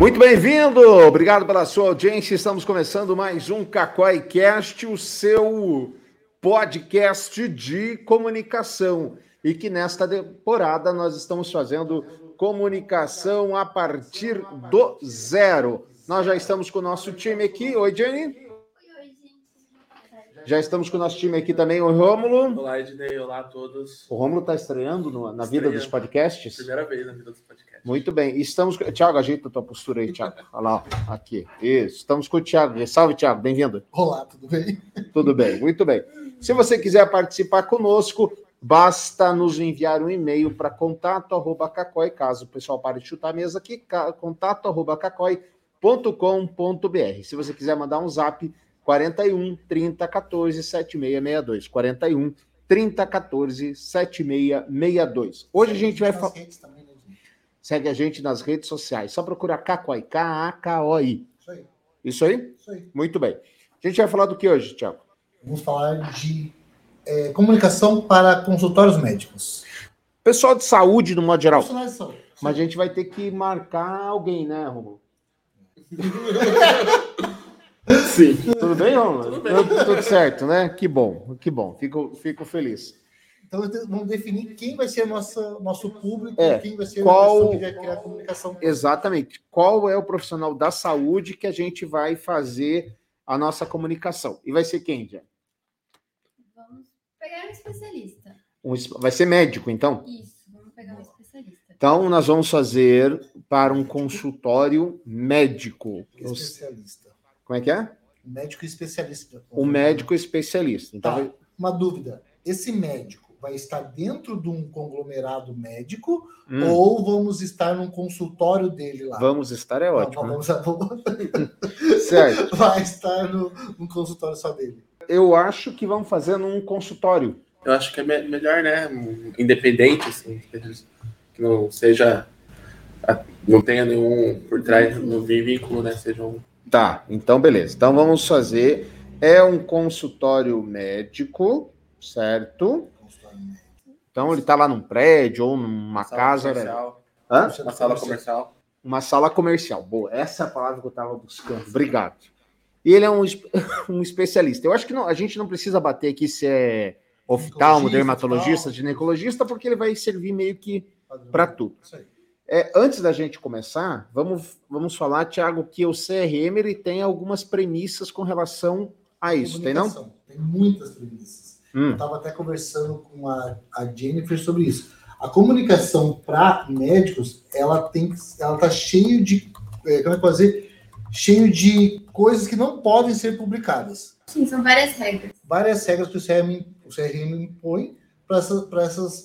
Muito bem-vindo, obrigado pela sua audiência. Estamos começando mais um Cacói Cast, o seu podcast de comunicação. E que nesta temporada nós estamos fazendo comunicação a partir do zero. Nós já estamos com o nosso time aqui. Oi, Jenny. Já estamos com o nosso time aqui também, o Rômulo. Olá, Ednei. Olá a todos. O Rômulo está estreando no, na vida dos podcasts? Primeira vez na vida dos podcasts. Muito bem. Estamos. Tiago, ajeita a tua postura aí, Tiago. Olha lá, ó. aqui. Isso. Estamos com o Tiago. Salve, Tiago. Bem-vindo. Olá, tudo bem? Tudo bem, muito bem. Se você quiser participar conosco, basta nos enviar um e-mail para contato arroba cacói, caso o pessoal pare de chutar a mesa aqui, contato arroba cacói.com.br. Se você quiser mandar um zap, 41 30 14 7662. 41 30 14 7662. Hoje a gente vai falar. Segue a gente nas redes sociais. Só procura Cacoi, K-A-K-O-I. Isso aí. Isso aí? Isso aí. Muito bem. A gente vai falar do que hoje, Tiago? Vamos falar de é, comunicação para consultórios médicos. Pessoal de saúde, no modo geral. De saúde. Mas a gente vai ter que marcar alguém, né, Romulo? Sim. Tudo bem, Romulo? Tudo, bem. Tudo, tudo, certo, né? Que bom, que bom. Fico, fico feliz. Então vamos definir quem vai ser nossa, nosso público, é, quem vai ser qual, a que vai criar a comunicação. Exatamente. Qual é o profissional da saúde que a gente vai fazer a nossa comunicação? E vai ser quem, já? Vamos pegar um especialista. Um, vai ser médico, então? Isso, vamos pegar um especialista. Então, nós vamos fazer para um consultório médico. Especialista. Como é que é? Médico especialista. O médico especialista. Então, tá. Uma dúvida. Esse médico vai estar dentro de um conglomerado médico hum. ou vamos estar num consultório dele lá? Vamos estar, é ótimo. Não, né? vamos... certo. Vai estar no, num consultório só dele. Eu acho que vamos fazer num consultório. Eu acho que é me melhor, né? Independente, assim, que não seja. Não tenha nenhum por trás, no vínculo, né? Seja um. Tá, então beleza. Então vamos fazer. É um consultório médico, certo? Então ele está lá num prédio ou numa sala casa. Comercial. Hã? Uma sala comercial. Uma sala comercial. Boa, essa é a palavra que eu estava buscando. Obrigado. E ele é um, um especialista. Eu acho que não, a gente não precisa bater aqui se é oftalmo, dermatologista, ginecologista, porque ele vai servir meio que para tudo. É, antes da gente começar, vamos, vamos falar, Tiago, que o CRM ele tem algumas premissas com relação a isso, tem não? Tem muitas premissas. Hum. Eu estava até conversando com a, a Jennifer sobre isso. A comunicação para médicos, ela tem, ela tá cheio de, é, como é que fazer, cheio de coisas que não podem ser publicadas. Sim, são várias regras. Várias regras que o CRM, o CRM impõe para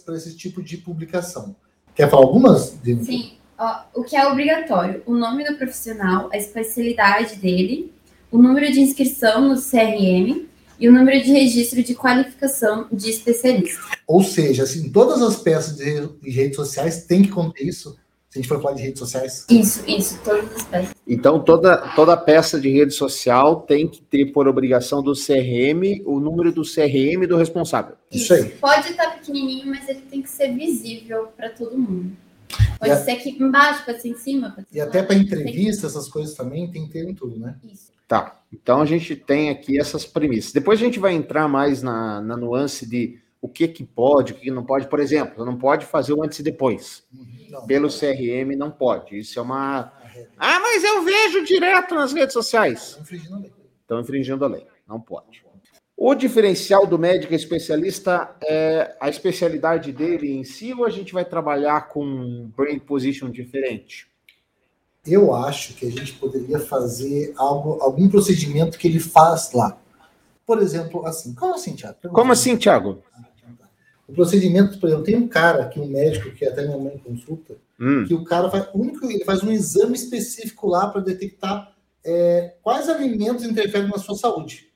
para esse tipo de publicação. Quer falar algumas? Sim. Ó, o que é obrigatório? O nome do profissional, a especialidade dele, o número de inscrição no CRM, e o número de registro de qualificação de especialista. Ou seja, assim, todas as peças de, redes sociais têm que conter isso. Se a gente for falar de redes sociais. Isso, isso, todas as peças. Então, toda, toda peça de rede social tem que ter por obrigação do CRM o número do CRM do responsável. Isso, isso aí. Pode estar pequenininho, mas ele tem que ser visível para todo mundo. Pode e ser aqui embaixo, pode ser em cima. Pode ser e até para entrevista, essas coisas também tem que ter em tudo, né? Isso. Tá. Então a gente tem aqui essas premissas. Depois a gente vai entrar mais na, na nuance de o que que pode, o que não pode. Por exemplo, não pode fazer o antes e depois. Não, Pelo CRM não pode. Isso é uma. Ah, mas eu vejo direto nas redes sociais. Estão infringindo a lei. Não pode. O diferencial do médico especialista é a especialidade dele em si ou a gente vai trabalhar com brain position diferente? eu acho que a gente poderia fazer algo, algum procedimento que ele faz lá. Por exemplo, assim. Como assim, Tiago? Como assim, Tiago? O procedimento, por exemplo, tem um cara aqui, um médico, que até minha mãe consulta, hum. que o cara faz, único, ele faz um exame específico lá para detectar é, quais alimentos interferem na sua saúde.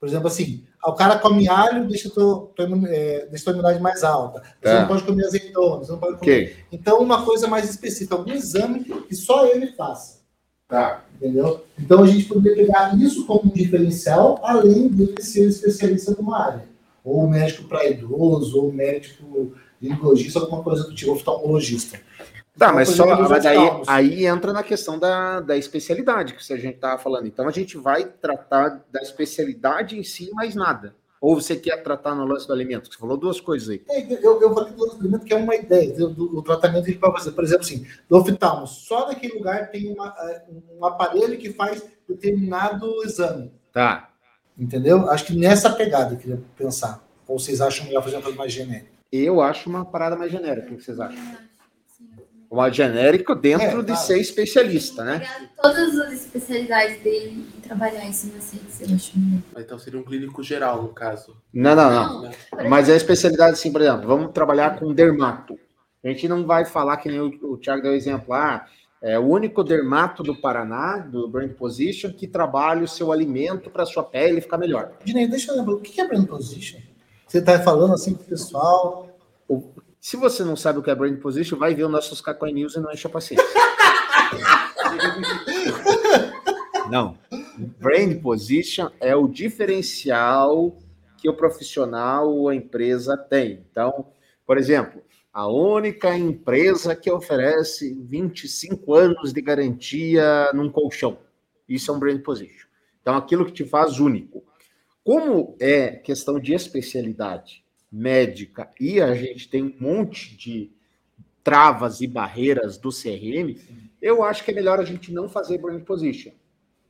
Por exemplo, assim, o cara come alho, deixa a tua, tua, é, deixa tua imunidade mais alta. Você tá. não pode comer azeitona, você não pode comer. Okay. Então, uma coisa mais específica, algum exame que só ele faça. Tá. Entendeu? Então, a gente poderia pegar isso como um diferencial, além de ser especialista numa área. Ou médico para idoso, ou médico ginecologista, alguma coisa do tipo, oftalmologista. Tá, mas só mas aí, aí entra na questão da, da especialidade que a gente estava falando. Então a gente vai tratar da especialidade em si, mais nada. Ou você quer tratar no lance do alimento? Você falou duas coisas aí. É, eu, eu falei do lance do alimento, que é uma ideia do, do, tratamento que a gente pode fazer. Por exemplo, assim, do oftalmo, só naquele lugar tem uma, é, um aparelho que faz determinado exame. Tá. Entendeu? Acho que nessa pegada eu queria pensar. Ou vocês acham melhor fazer uma coisa mais genérica? Eu acho uma parada mais genérica. O que vocês acham? uma genérico dentro é, de ser especialista, né? Todas as especialidades dele e trabalhar isso na ciência, eu acho Então seria um clínico geral, no caso. Não, não, não. não. Mas é a especialidade, assim, por exemplo, vamos trabalhar com dermato. A gente não vai falar que nem o, o Thiago deu exemplo, ah, é o único dermato do Paraná, do Brand Position, que trabalha o seu alimento para sua pele ficar melhor. Dinei, deixa eu lembrar, o que é Brand Position? Você está falando assim para o pessoal. Se você não sabe o que é brand position, vai ver os nossos Cacoy News e não enche a paciência. não. Brand position é o diferencial que o profissional ou a empresa tem. Então, por exemplo, a única empresa que oferece 25 anos de garantia num colchão. Isso é um brand position. Então, aquilo que te faz único. Como é questão de especialidade, médica e a gente tem um monte de travas e barreiras do CRM, eu acho que é melhor a gente não fazer brand position.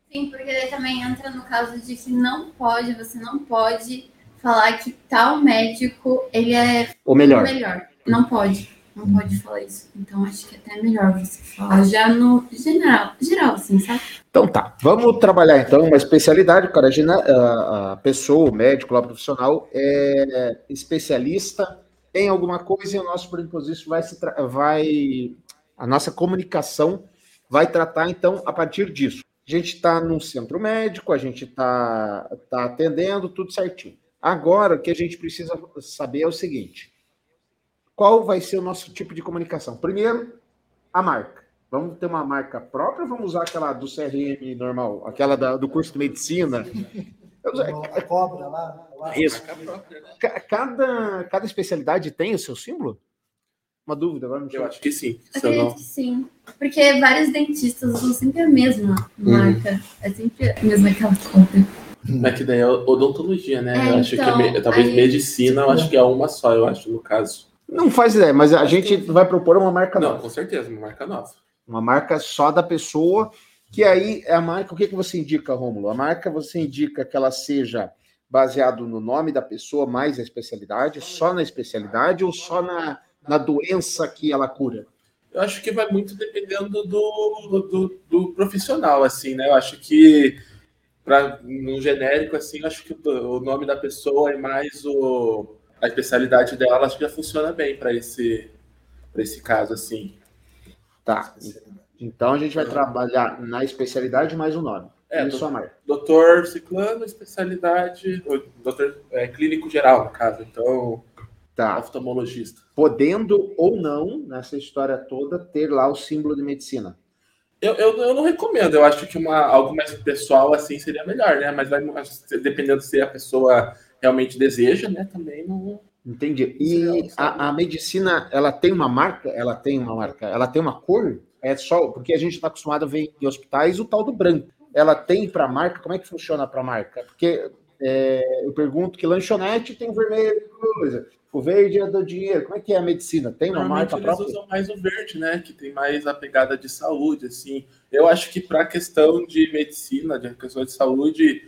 Sim, porque ele também entra no caso de que não pode, você não pode falar que tal médico ele é o melhor. O melhor. Não pode não pode falar isso. Então acho que é até melhor você falar já no geral, geral assim, sabe? Então tá, vamos trabalhar então uma especialidade, cara, a pessoa, o médico lá profissional é especialista em alguma coisa e o nosso preposição vai se vai a nossa comunicação vai tratar então a partir disso. A gente está num centro médico, a gente está tá atendendo tudo certinho. Agora, o que a gente precisa saber é o seguinte: qual vai ser o nosso tipo de comunicação? Primeiro, a marca. Vamos ter uma marca própria ou vamos usar aquela do CRM normal, aquela da, do curso de medicina? A cobra lá. lá. Isso. Cada, cada especialidade tem o seu símbolo? Uma dúvida, agora Eu acho que sim. Acredito não... que sim. Porque vários dentistas usam sempre a mesma marca. Hum. É sempre a mesma aquela cobra. É que daí é odontologia, né? É, eu acho então, que talvez aí... medicina, eu acho que é uma só, eu acho, no caso. Não faz ideia, mas a gente vai propor uma marca Não, nova. com certeza, uma marca nova. Uma marca só da pessoa, que aí é a marca. O que, que você indica, Rômulo? A marca você indica que ela seja baseado no nome da pessoa, mais a especialidade, só na especialidade ou só na, na doença que ela cura? Eu acho que vai muito dependendo do, do, do profissional, assim, né? Eu acho que, para no genérico, assim, acho que o nome da pessoa é mais o a especialidade dela acho que já funciona bem para esse, esse caso, assim. Tá. Então a gente vai trabalhar na especialidade mais o nome. É, do, sua marca. Doutor Ciclano, especialidade, doutor é, clínico geral, no caso. Então, tá. oftalmologista. Podendo ou não, nessa história toda, ter lá o símbolo de medicina. Eu, eu, eu não recomendo, eu acho que uma, algo mais pessoal assim seria melhor, né? Mas vai dependendo se a pessoa realmente deseja, né? Também não. Entendi. E a, a, medicina, ela tem uma marca? Ela tem uma marca? Ela tem uma cor? É só porque a gente está acostumado a ver em hospitais o tal do branco. Ela tem para marca? Como é que funciona para marca? Porque é, eu pergunto que lanchonete tem vermelho, coisa. O verde é do dinheiro. Como é que é a medicina? Tem uma marca própria? Eles usam mais o verde, né? Que tem mais a pegada de saúde, assim. Eu acho que para a questão de medicina, de questão de saúde,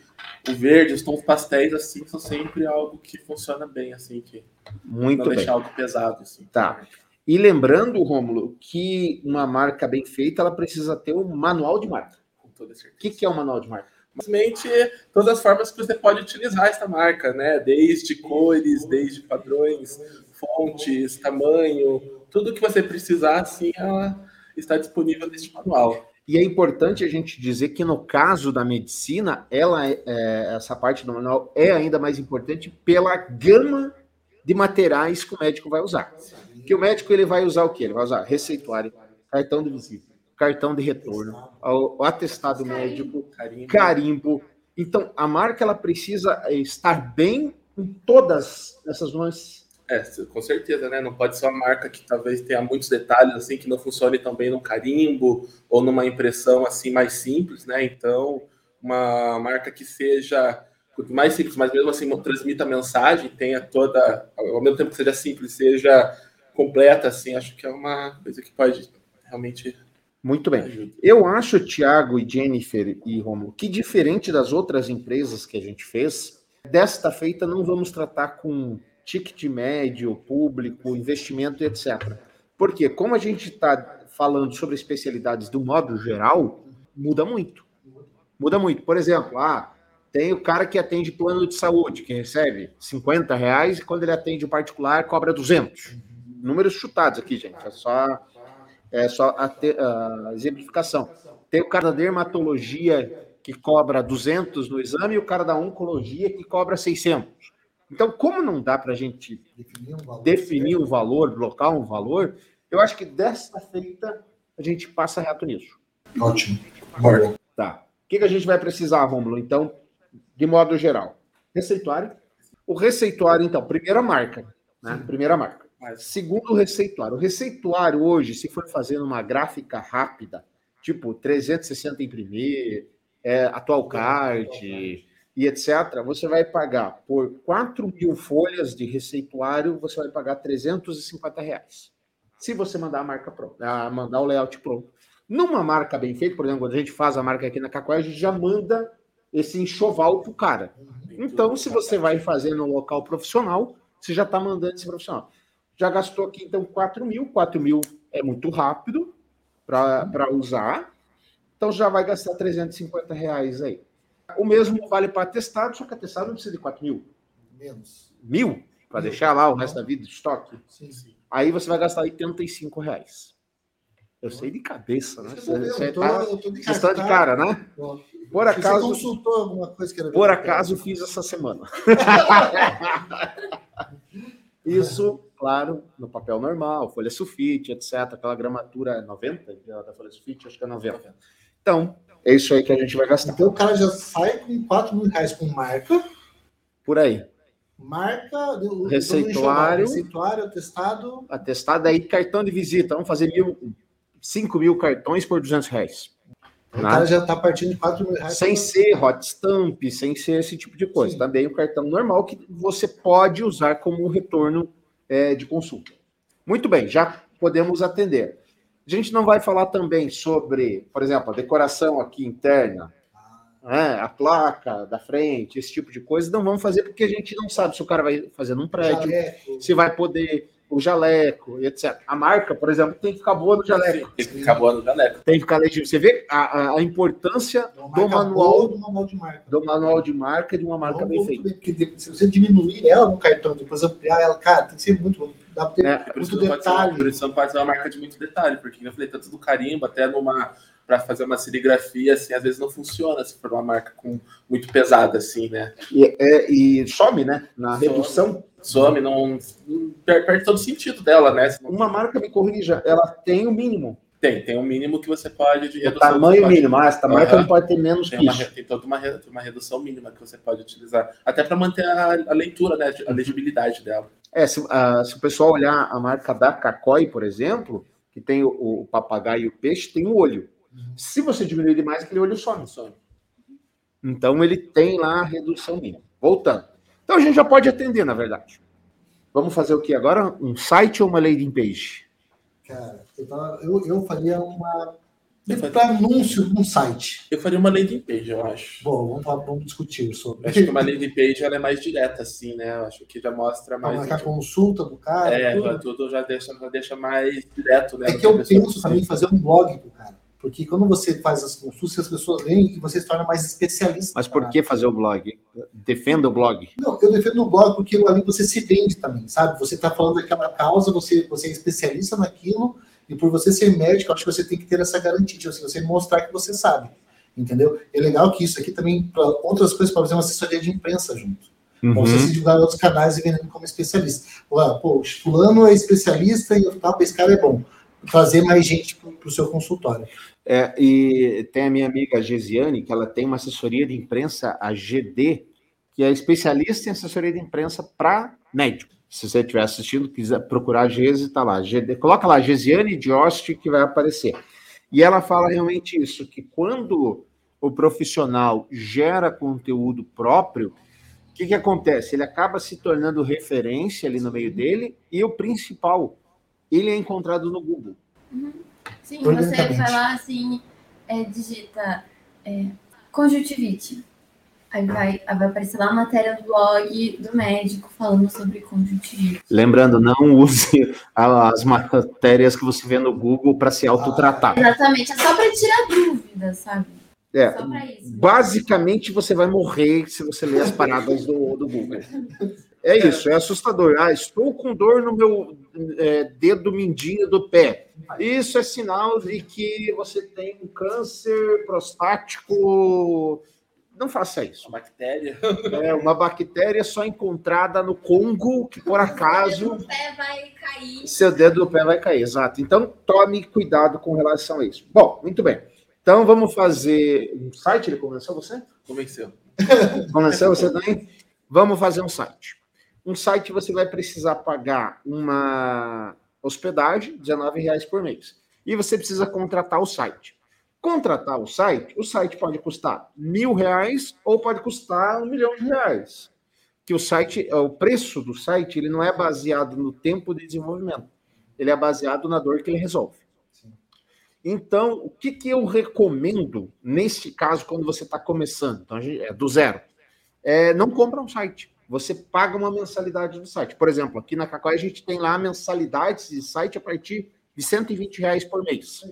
o verde, os tons pastéis, assim, são sempre algo que funciona bem, assim, que Muito não bem. deixar algo pesado, assim. Tá. E lembrando, Rômulo, que uma marca bem feita, ela precisa ter um manual de marca. Com toda certeza. O que, que é um manual de marca? Simplesmente todas as formas que você pode utilizar essa marca, né? Desde cores, desde padrões, fontes, tamanho, tudo que você precisar, assim, ela está disponível neste manual. E é importante a gente dizer que no caso da medicina, ela é, é, essa parte do manual é ainda mais importante pela gama de materiais que o médico vai usar. Que o médico ele vai usar o quê? Ele vai usar receituário, cartão de visita, cartão de retorno, o atestado médico, carimbo. Então, a marca ela precisa estar bem em todas essas nuances. É, com certeza, né? Não pode ser uma marca que talvez tenha muitos detalhes assim que não funcione também no carimbo ou numa impressão assim mais simples, né? Então, uma marca que seja mais simples, mas mesmo assim transmita a mensagem, tenha toda, ao mesmo tempo que seja simples, seja completa, assim, acho que é uma coisa que pode realmente muito bem. Eu acho, Tiago e Jennifer e Romulo, que diferente das outras empresas que a gente fez, desta feita não vamos tratar com ticket médio, público, investimento, etc. Porque como a gente está falando sobre especialidades do modo geral, muda muito. Muda muito. Por exemplo, ah, tem o cara que atende plano de saúde, que recebe 50 reais, e quando ele atende o particular, cobra 200. Números chutados aqui, gente. É só é só a, te, a exemplificação. Tem o cara da dermatologia que cobra 200 no exame e o cara da oncologia que cobra 600. Então, como não dá para a gente definir um, valor, definir um valor, blocar um valor, eu acho que desta feita a gente passa reto nisso. Ótimo. Tá. O que, que a gente vai precisar, Rômulo? Então, de modo geral. Receituário. O receituário, então, primeira marca. Né? Primeira marca. Segundo o receituário, o receituário hoje, se for fazendo uma gráfica rápida, tipo 360 imprimir, é, atual card e etc., você vai pagar por 4 mil folhas de receituário, você vai pagar 350 reais. Se você mandar a marca pronta, mandar o layout pronto. Numa marca bem feita, por exemplo, quando a gente faz a marca aqui na Cacoé, a gente já manda esse enxoval para o cara. Então, se você vai fazer no local profissional, você já está mandando esse profissional. Já gastou aqui, então, 4 mil. 4 mil é muito rápido para usar. Então, já vai gastar 350 reais aí. O mesmo vale para atestado, só que atestado não precisa de 4 mil. Menos. Mil? Para deixar lá o resto da vida de estoque? Sim, sim. Aí você vai gastar 85 reais. Eu sei de cabeça, né? Você, você tá, de, está de cara, né? Por acaso. Você consultou alguma coisa que era Por acaso fiz essa semana. Isso claro, no papel normal, folha sulfite, etc. Aquela gramatura 90 da folha sulfite, acho que é 90. Então, é isso aí que a gente vai gastar. Então o cara já sai com 4 mil reais com marca. Por aí. Marca, receituário, receituário, atestado. Atestado aí, cartão de visita. Vamos fazer mil, 5 mil cartões por 200 reais. O cara já está partindo de 4 mil reais. Sem ser hot stamp, sem ser esse tipo de coisa. Sim. Também o cartão normal que você pode usar como retorno é, de consulta. Muito bem, já podemos atender. A gente não vai falar também sobre, por exemplo, a decoração aqui interna, né, a placa da frente, esse tipo de coisa. Não vamos fazer porque a gente não sabe se o cara vai fazer num prédio, Jaleco. se vai poder o jaleco, etc. A marca, por exemplo, tem que ficar boa no jaleco. Tem que ficar boa no jaleco. Tem que ficar legível. Você vê a, a importância do manual, do manual de marca. Do manual de marca de uma marca bem feita. Porque se você diminuir ela no cartão, depois ampliar ela, cara, tem que ser muito Dá pra ter é, muito detalhe. Não pode ser uma marca de muito detalhe, porque eu falei, tanto do carimbo, até numa para fazer uma serigrafia, assim, às vezes não funciona se for uma marca com muito pesada, assim, né? E, é, e some, né? Na some, redução. Some, não, não perde todo o sentido dela, né? Uma marca, me corrija, ela tem o mínimo. Tem, tem um mínimo que você pode de redução. O tamanho mínimo, ah, essa marca uhum. não pode ter menos tem que uma, isso. Tem toda uma, uma redução mínima que você pode utilizar, até para manter a, a, leitura, né, a legibilidade dela. É, se, uh, se o pessoal olhar a marca da Cacói, por exemplo, que tem o, o papagaio e o peixe, tem o olho. Se você diminuir demais, aquele olho some. some. Então ele tem lá a redução mínima. Voltando. Então a gente já pode atender, na verdade. Vamos fazer o que agora? Um site ou uma landing page? Cara, eu, eu faria uma. Para anúncio num site. Eu faria uma landing page, eu acho. Bom, vamos, vamos discutir sobre. Eu acho que uma landing page ela é mais direta, assim, né? Eu acho que já mostra mais. Marcar a consulta do cara. É, tudo, tudo já, deixa, já deixa mais direto, né? É que eu penso também em fazer um blog pro cara. Porque quando você faz as consultas, as pessoas leem e você se torna mais especialista. Mas por que fazer o blog? Defenda o blog. Não, eu defendo o blog porque ali você se vende também, sabe? Você está falando daquela causa, você, você é especialista naquilo, e por você ser médico, acho que você tem que ter essa garantia, tipo, você mostrar que você sabe. Entendeu? É legal que isso aqui também, para outras coisas, para fazer uma assessoria de imprensa junto. Uhum. Pra você se divulgar em outros canais e vendendo como especialista. Pô, fulano é especialista e tal, esse cara é bom trazer mais gente para o seu consultório. É, e tem a minha amiga Gesiane, que ela tem uma assessoria de imprensa, a GD, que é especialista em assessoria de imprensa para médico. Se você estiver assistindo, quiser procurar a Gese, tá lá. Coloca lá, Gesiane Diost, que vai aparecer. E ela fala realmente isso, que quando o profissional gera conteúdo próprio, o que, que acontece? Ele acaba se tornando referência ali no meio dele, e o principal, ele é encontrado no Google. Uhum. Sim, você vai lá assim, é, digita é, conjuntivite. Aí vai, aí vai aparecer lá a matéria do blog do médico falando sobre conjuntivite. Lembrando, não use as matérias que você vê no Google para se autotratar. Exatamente, é só para tirar dúvidas, sabe? É, basicamente você vai morrer se você ler as paradas do, do Google. É isso, é assustador. Ah, estou com dor no meu é, dedo mindinho do pé. Isso é sinal de que você tem um câncer prostático não faça isso. Uma bactéria. É uma bactéria só encontrada no Congo, que por acaso. Seu dedo do pé vai cair. Seu dedo do pé vai cair, exato. Então tome cuidado com relação a isso. Bom, muito bem. Então vamos fazer um site. Ele convenceu você? Convenceu. Convenceu você também? Vamos fazer um site. Um site você vai precisar pagar uma hospedagem, R$19,00 por mês. E você precisa contratar o site. Contratar o site, o site pode custar mil reais ou pode custar um milhão de reais. Que o site, o preço do site, ele não é baseado no tempo de desenvolvimento. Ele é baseado na dor que ele resolve. Então, o que, que eu recomendo neste caso quando você está começando? Então, é do zero. É, não compra um site. Você paga uma mensalidade do site. Por exemplo, aqui na Cacau a gente tem lá mensalidades de site a partir de 120 reais por mês.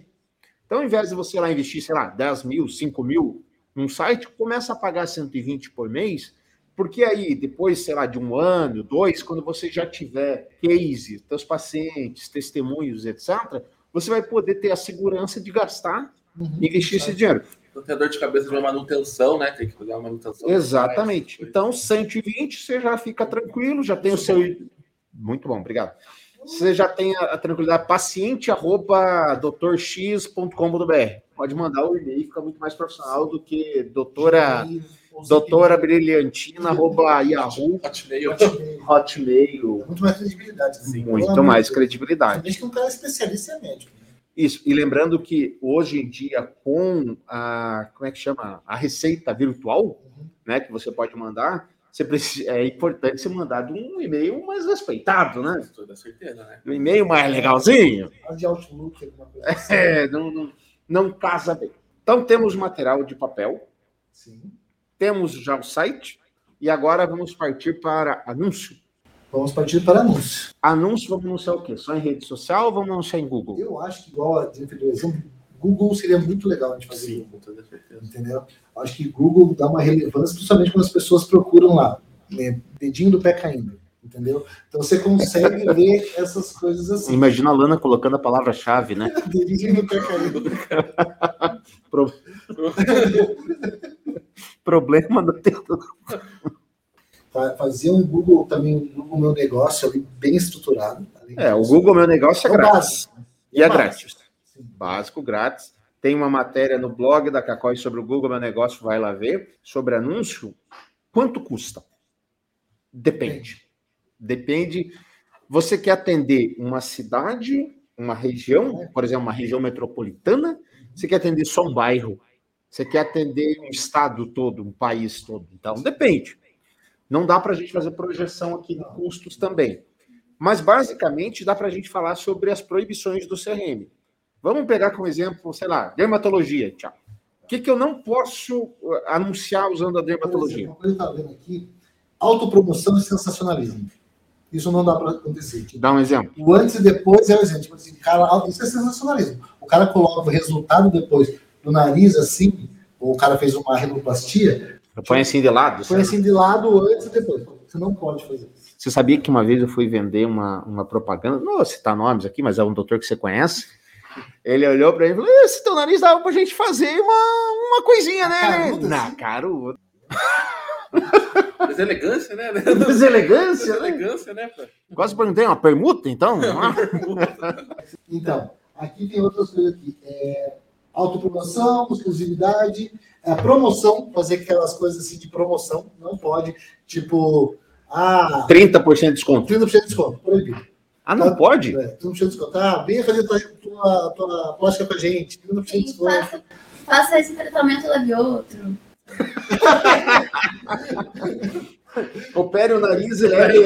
Então, ao invés de você lá investir, sei lá, 10 mil, 5 mil num site, começa a pagar 120 por mês, porque aí, depois, sei lá, de um ano, dois, quando você já tiver case, seus pacientes, testemunhos, etc., você vai poder ter a segurança de gastar uhum, e investir esse dinheiro. Não tem dor de cabeça de uma manutenção, né? Tem que fazer uma manutenção. Exatamente. Então, 120, você já fica tranquilo, já tem o seu. Muito bom, obrigado você já tem a, a tranquilidade paciente arroba doutorx.com.br. Pode mandar o e-mail, fica muito mais profissional do que doutora, doutora brilhantina arroba yahoo. Hotmail. Hotmail. Muito mais credibilidade. Sim, muito mais credibilidade. Desde que um cara é especialista é médico. Né? Isso, e lembrando que hoje em dia, com a, como é que chama? A receita virtual, uhum. né, que você pode mandar, você precisa, é importante ser mandado um e-mail mais respeitado, né? Com toda certeza, né? Um e-mail mais legalzinho. De Outlook, alguma coisa assim. É, não, não, não casa bem. Então, temos material de papel. Sim. Temos já o site. E agora vamos partir para anúncio. Vamos partir para anúncio. Anúncio, vamos anunciar o quê? Só em rede social ou vamos anunciar em Google? Eu acho que, igual a Jennifer deu exemplo, Google seria muito legal a gente fazer Sim, Google, toda certeza. Entendeu? Acho que Google dá uma relevância, principalmente quando as pessoas procuram lá, né, dedinho do pé caindo. Entendeu? Então você consegue ver essas coisas assim. Imagina a Lana colocando a palavra-chave, né? dedinho do pé caindo. Pro... Problema no tempo. Fazer um Google também, um Google Meu Negócio ali bem estruturado. É, o Google Meu Negócio é, é grátis. E é, é grátis básico, grátis. Tem uma matéria no blog da Cacói sobre o Google Meu Negócio, vai lá ver, sobre anúncio. Quanto custa? Depende. Depende. Você quer atender uma cidade, uma região, por exemplo, uma região metropolitana? Você quer atender só um bairro? Você quer atender um estado todo, um país todo? Então, depende. Não dá para a gente fazer projeção aqui de custos também. Mas, basicamente, dá para a gente falar sobre as proibições do CRM. Vamos pegar como exemplo, sei lá, dermatologia, tchau. O que, que eu não posso uh, anunciar usando a dermatologia? Por exemplo, vendo aqui, autopromoção e sensacionalismo. Isso não dá para acontecer. Tipo, dá um exemplo. O antes e depois é o exemplo. Tipo assim, cara, isso é sensacionalismo. O cara coloca o resultado depois do nariz assim, ou o cara fez uma renoplastia. Põe assim de lado. Põe assim de lado antes e depois. Você não pode fazer isso. Você sabia que uma vez eu fui vender uma, uma propaganda, não vou citar nomes aqui, mas é um doutor que você conhece, ele olhou para mim e falou: Esse teu nariz dava pra gente fazer uma, uma coisinha, né? Na caruda. Deselegância, né? Deselegância? Deselegância, né? né Quase perguntei, uma permuta, então? Uma permuta. então, aqui tem outras coisas aqui. É, autopromoção, exclusividade, é, promoção, fazer aquelas coisas assim de promoção, não pode, tipo, Ah, 30% de desconto. 30% de desconto, proibido. Ah, não tá, pode? É, 30% de desconto. Ah, vem fazer tua, tua, tua plástica com a gente, 30% de desconto. Faça, faça esse tratamento, leve outro. Opere o nariz e leve.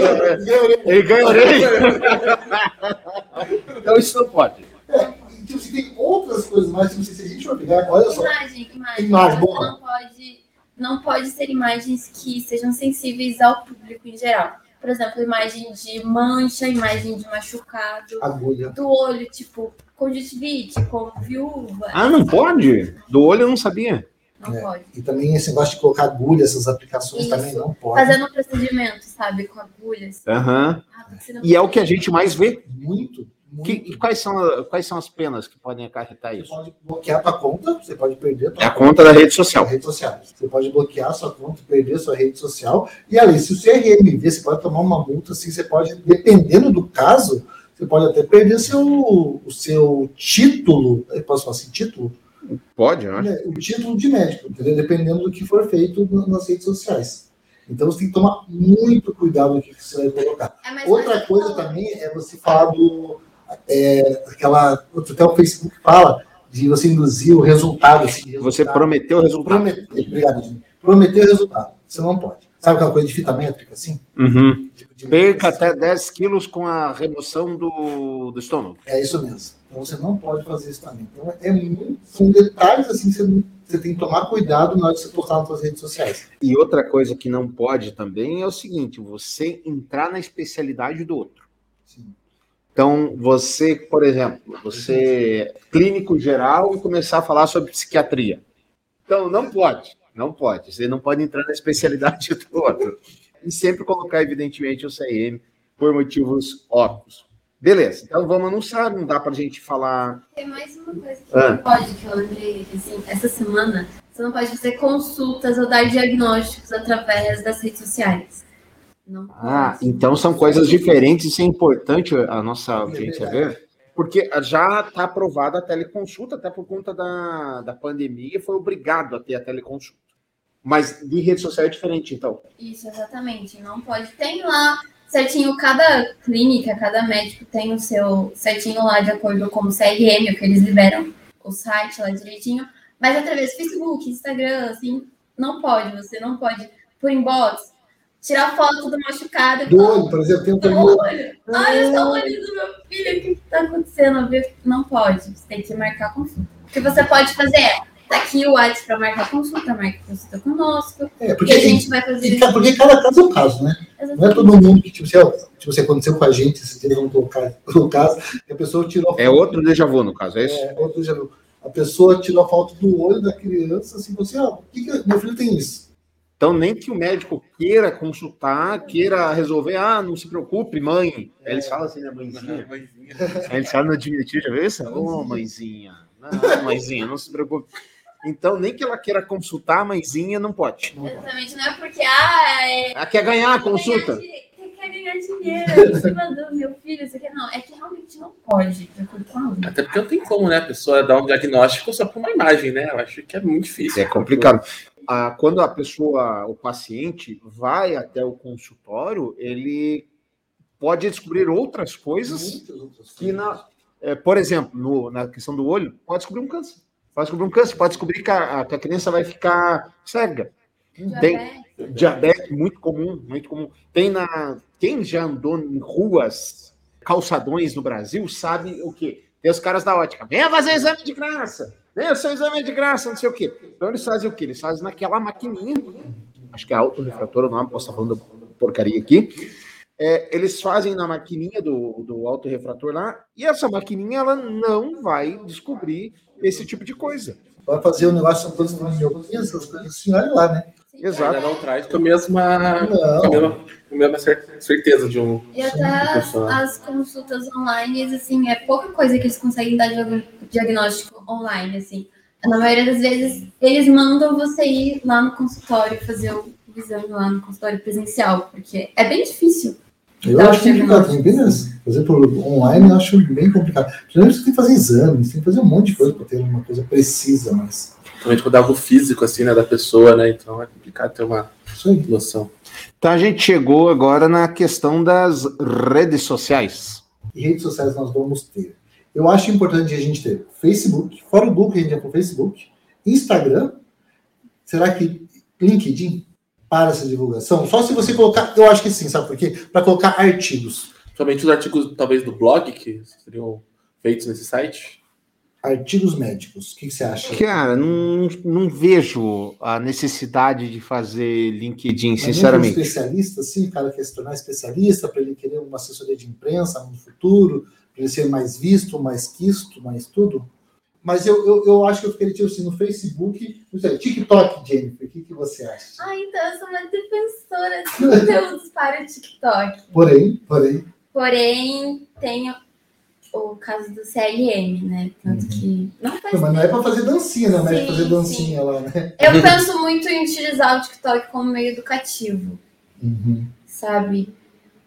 Ele ganha orelha. então isso não pode. É, então, se tem outras coisas mais, não sei se a gente vai pegar. Olha só. Imagem, imagem. imagem. Não pode, não pode ser imagens que sejam sensíveis ao público em geral. Por exemplo, imagem de mancha, imagem de machucado. Agulha. Do olho, tipo, conjuntivite, com viúva. Ah, não pode? Do olho eu não sabia. Não é. pode. E também esse negócio de colocar agulha, essas aplicações Isso. também não pode. Fazendo procedimento, sabe, com agulhas. Aham. Uhum. e é o que a gente mais vê. Muito. Que, e quais são, quais são as penas que podem acarretar isso? Você pode bloquear a conta, você pode perder a É a conta da rede social. rede social. Você pode bloquear a sua conta, perder a sua rede social. E ali, se o CRM ver, você pode tomar uma multa, assim, você pode, dependendo do caso, você pode até perder seu, o seu título. Eu posso falar assim, título? Pode, né? O título de médico, entendeu? Dependendo do que for feito nas redes sociais. Então você tem que tomar muito cuidado no que você vai colocar. É Outra coisa também é você falar do. É, aquela. Até o Facebook fala de você induzir o resultado. Assim, resultado. Você prometeu o resultado. Prometeu, obrigado, gente. Prometeu o resultado. Você não pode. Sabe aquela coisa de fita métrica, assim? Uhum. Tipo de Perca até 10 quilos com a remoção do, do estômago. É isso mesmo. Então você não pode fazer isso também. Então é muito, são detalhes assim que você, você tem que tomar cuidado na hora de você postar nas suas redes sociais. E outra coisa que não pode também é o seguinte: você entrar na especialidade do outro. Sim. Então, você, por exemplo, você é clínico geral e começar a falar sobre psiquiatria. Então, não pode, não pode. Você não pode entrar na especialidade do outro. E sempre colocar, evidentemente, o CRM por motivos óbvios. Beleza, então vamos anunciar, não dá pra gente falar. Tem mais uma coisa que ah. não pode, que eu lembrei, assim, essa semana, você não pode fazer consultas ou dar diagnósticos através das redes sociais. Não ah, então são coisas diferentes, isso é importante a nossa audiência ver, porque já está aprovada a teleconsulta, até por conta da, da pandemia, foi obrigado a ter a teleconsulta. Mas de rede social é diferente, então. Isso, exatamente. Não pode. Tem lá certinho, cada clínica, cada médico tem o seu certinho lá de acordo com o CRM, o que eles liberam, o site lá direitinho, mas através do Facebook, Instagram, assim, não pode, você não pode, por inbox, tirar foto do machucado. Do olho, por exemplo, tem um olho. Olha só o olho do meu filho, o que está acontecendo? Não pode, você tem que marcar consulta. O que você pode fazer é Tá aqui o WhatsApp para marcar consulta, marca consulta conosco. É, porque, a gente vai fazer. Porque cada caso é um caso, né? Exatamente. Não é todo mundo que, tipo, se, tipo, se aconteceu com a gente, se teve um caso, que a pessoa tirou. É outro déjà vu, no caso, é isso? É, outro déjà vu. A pessoa tirou a foto do olho da criança, assim, você, ah, o que, que meu filho tem isso? Então, nem que o médico queira consultar, queira resolver, ah, não se preocupe, mãe. É. Eles falam assim, né, mãezinha? mãezinha. Eles falam no diminutivo, já viu isso? Ô, oh, mãezinha. Não, mãezinha, não se preocupe. Então, nem que ela queira consultar a mãezinha, não pode. Exatamente, não é porque ah, é... ela quer ganhar a consulta. Quer ganhar dinheiro em cima do meu filho, isso aqui não. É que realmente não pode, Até porque não tem como, né? A pessoa dar um diagnóstico só por uma imagem, né? Eu acho que é muito difícil. É complicado. Ah, quando a pessoa, o paciente, vai até o consultório, ele pode descobrir outras coisas que, na, é, por exemplo, no, na questão do olho, pode descobrir um câncer. Pode descobrir um câncer, pode descobrir que a, que a criança vai ficar cega. Diabetes. Tem diabetes muito comum, muito comum. Tem na quem já andou em ruas, calçadões no Brasil, sabe o quê? Tem os caras da ótica, venha fazer exame de graça, venha fazer exame de graça, não sei o quê. Então eles fazem o quê? Eles fazem naquela maquininha, acho que é autorrefrator o nome, posso estar falando porcaria aqui. É, eles fazem na maquininha do, do autorrefrator lá, e essa maquininha ela não vai descobrir esse tipo de coisa. Vai fazer o um negócio essas coisas assim, olha lá, né? Exato. Ela não traz com a mesma, Com a mesma, com a mesma certeza de um. E até as, as, consultas online, assim, é pouca coisa que eles conseguem dar diagnóstico online, assim. Na maioria das vezes, eles mandam você ir lá no consultório fazer o exame lá no consultório presencial, porque é bem difícil. Eu acho complicado, tem apenas, por exemplo, online eu acho bem complicado. Primeiro você tem que fazer exames, tem que fazer um monte de coisa para ter uma coisa precisa, mas. Principalmente quando é algo físico, assim, né, da pessoa, né? Então é complicado ter uma noção. Então a gente chegou agora na questão das redes sociais. E redes sociais nós vamos ter. Eu acho importante a gente ter Facebook, fora o Google, a gente tem o Facebook, Instagram. Será que LinkedIn para essa divulgação? Só se você colocar, eu acho que sim, sabe por quê? Para colocar artigos. Somente os artigos, talvez, do blog que seriam feitos nesse site? Artigos médicos, o que, que você acha? Cara, não, não vejo a necessidade de fazer LinkedIn, Mas sinceramente. Um especialista, sim, o cara quer se tornar especialista para ele querer uma assessoria de imprensa no futuro, para ele ser mais visto, mais quisto, mais tudo. Mas eu, eu, eu acho que eu ficaria tipo assim, no Facebook, não sei, TikTok, Jennifer, o que, que você acha? Ah, então eu sou uma defensora de conteúdos para o TikTok. Porém, porém. Porém, tenho o caso do CLM, né? Tanto uhum. que. Não faz Mas não é para fazer dancinha, né? Não é fazer dancinha sim. lá, né? Eu penso muito em utilizar o TikTok como meio educativo. Uhum. Sabe?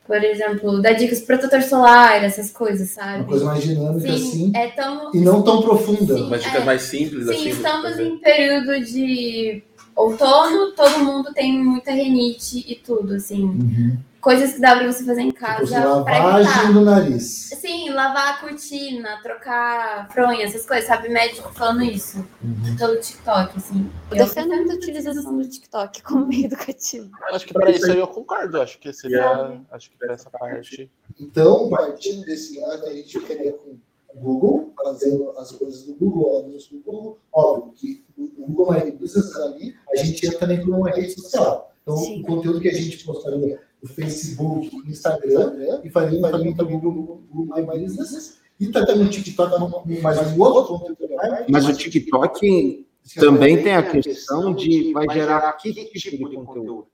Por exemplo, dar dicas protetor solar, essas coisas, sabe? Uma coisa mais dinâmica, sim, assim. É tão... E não tão profunda. Sim, Uma dica é... mais simples, sim, assim. Sim, estamos em período de outono, todo mundo tem muita renite e tudo, assim. Uhum coisas que dá para você fazer em casa. Tipo, lavagem do nariz. Sim, lavar a cortina, trocar fronha, essas coisas, sabe? Médico falando isso uhum. pelo TikTok, assim. Eu defendo muito a utilização do TikTok como meio educativo. Acho que para isso aí eu concordo, acho que seria, acho que para essa parte. Então, partindo desse lado, a gente queria com o Google, fazendo as coisas do Google, anúncios do Google, óbvio que o Google é Business ali, a gente entra também como uma rede social. Então, Sim. o conteúdo que a gente postaria no Facebook, no Instagram, e faria também também Google My Business, e também no TikTok, mais um outro conteúdo. Mas o TikTok também tem a questão de vai gerar que tipo de conteúdo.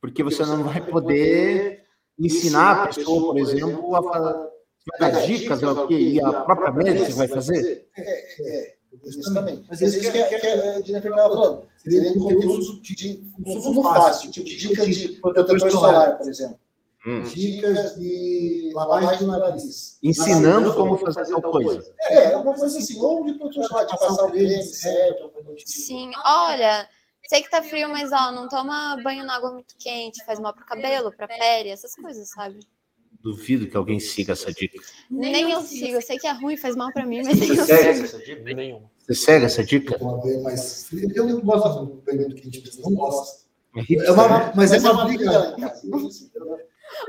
Porque você não vai poder ensinar a pessoa, por exemplo, a dar dicas ao que e a própria médica vai fazer. É, é. Justamente. Mas isso que, que, que a Jennifer estava falando. Seria conteúdo de, consumo fácil, tipo dicas de protetor solar, por exemplo. Hum. Dicas de lavagem do nariz. Ensinando como fazer tal coisa. É, uma coisa assim, ou de protetor solar, de passar o creme certo. Sim, olha, sei que tá frio, mas ó, não toma banho na água muito quente, faz mal pro cabelo, pra pele, essas coisas, sabe? Duvido que alguém siga essa dica. Nem eu sigo. Eu sei que é ruim, faz mal para mim, mas Você eu segue essa dica? Nenhuma. Você segue essa dica? Mas eu não gosto do período quente, não gosto. É uma, mas é uma briga.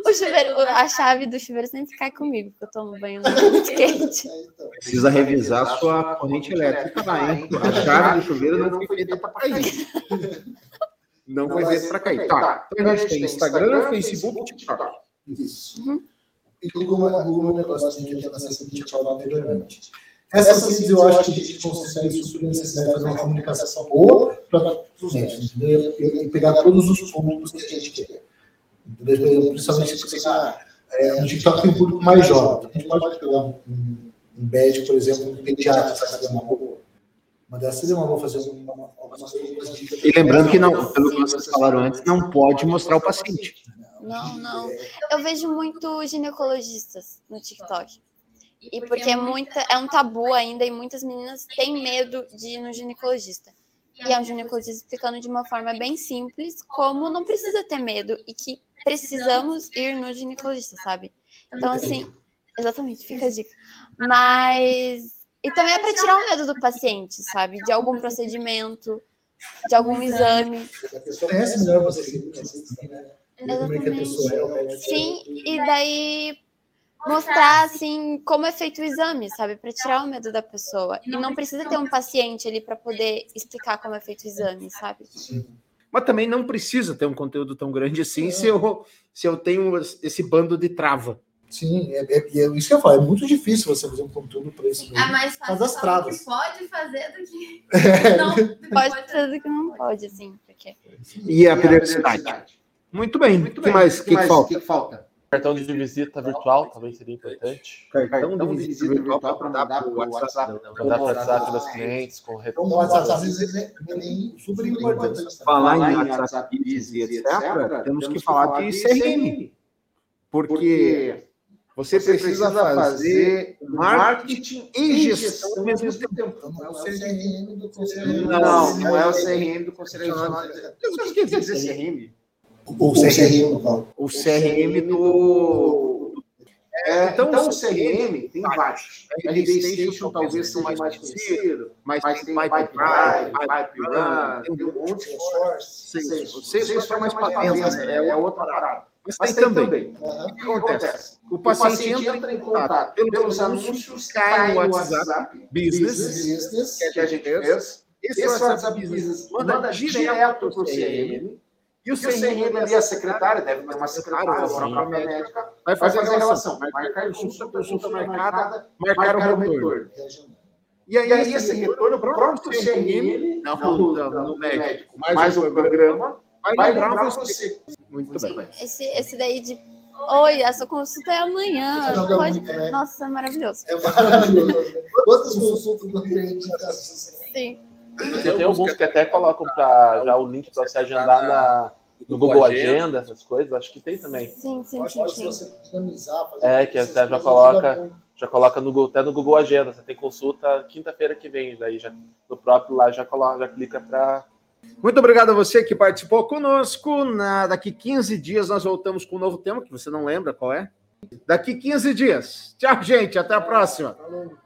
O chuveiro, a chave do chuveiro sempre cai comigo, porque eu tomo banho muito quente. Precisa revisar a sua corrente elétrica lá, hein? A chave do chuveiro não foi feita para cair. Não foi feita para cair. Tá. Então a gente tem Instagram, Facebook, TikTok. Isso. Uhum. E como, como o negócio assim, que a gente tinha falado anteriormente. Essas redes eu acho que a gente consegue suprir a necessidade de fazer uma comunicação boa para os médicos, e pegar todos os pontos que a gente quer. Principalmente se você é, um TikTok tem um público mais jovem. A gente pode pegar um, um médico, por exemplo, um pediatra, fazer uma boa. Uma dessas seria uma boa fazer uma, coisas. E lembrando que, não, pelo que vocês falaram antes, não pode mostrar o paciente. Não, não. Eu vejo muito ginecologistas no TikTok. E porque é, muita, é um tabu ainda e muitas meninas têm medo de ir no ginecologista. E é um ginecologista explicando de uma forma bem simples como não precisa ter medo e que precisamos ir no ginecologista, sabe? Então, assim, exatamente, fica a dica. Mas. E também é para tirar o medo do paciente, sabe? De algum procedimento, de algum exame. Conhece melhor você. Exatamente. Sim, e daí mostrar assim como é feito o exame, sabe, para tirar o medo da pessoa. E não precisa ter um paciente ali para poder explicar como é feito o exame, sabe? Mas também não precisa ter um conteúdo tão grande assim se eu, se eu tenho esse bando de trava. Sim, é, é, é isso que eu falo, é muito difícil você fazer um conteúdo para isso. É mais fácil das travas. que pode fazer do que é. não pode fazer do que não pode, assim. Porque... E a periodicidade. Muito bem. Muito bem. que mais? O que, que, falta? que falta? Cartão de visita virtual também seria importante. Cartão de visita virtual para mandar para o WhatsApp. Mandar para o WhatsApp das clientes com retorno. O WhatsApp é super importante. Falar em WhatsApp e etc., temos que falar de CRM. Porque você precisa fazer marketing e gestão ao mesmo tempo. Não é o CRM do Conselho Não, não é o CRM do Conselho Nacional. O que quer dizer CRM? O CRM, qual? O CRM do. É, então, então, o CRM tem vários. LD Station talvez seja mais conhecido, mas, mas tem Pipe Drive, Pipe Run, tem um monte de Salesforce. O Salesforce é mais patente, né? é outra parada. Mas, mas tem, tem também. Uhum. O que acontece? O paciente, o paciente entra em contato pelos, pelos anúncios, cai no WhatsApp Business, business que a gente fez. Esse, esse WhatsApp Business manda, manda direto para o CRM. E o CRM ali, a secretária, deve ter uma secretária, uma médica, vai fazer a relação. Marcar consulta, consulta marcada, marcar o retorno. E aí, e aí esse retorno, próprio CRM, não, no, no, no médico, mais o programa, vai, vai lembrar, você. você. Muito bem. Esse, esse daí de. Oi, essa consulta é amanhã. Pode... Muito, né? Nossa, é maravilhoso. É maravilhoso. Quantas consultas do cliente Sim. Tem alguns que até colocam pra, já o link para você agendar na, no Google Agenda, essas coisas, acho que tem também. Sim, sim, sim. sim. Você dinamizar, é, que até já coloca, já coloca no, até no Google Agenda. Você tem consulta quinta-feira que vem, daí já no próprio lá já coloca, já clica para muito obrigado a você que participou conosco. Na, daqui 15 dias nós voltamos com um novo tema, que você não lembra qual é. Daqui 15 dias. Tchau, gente. Até a próxima. Falou.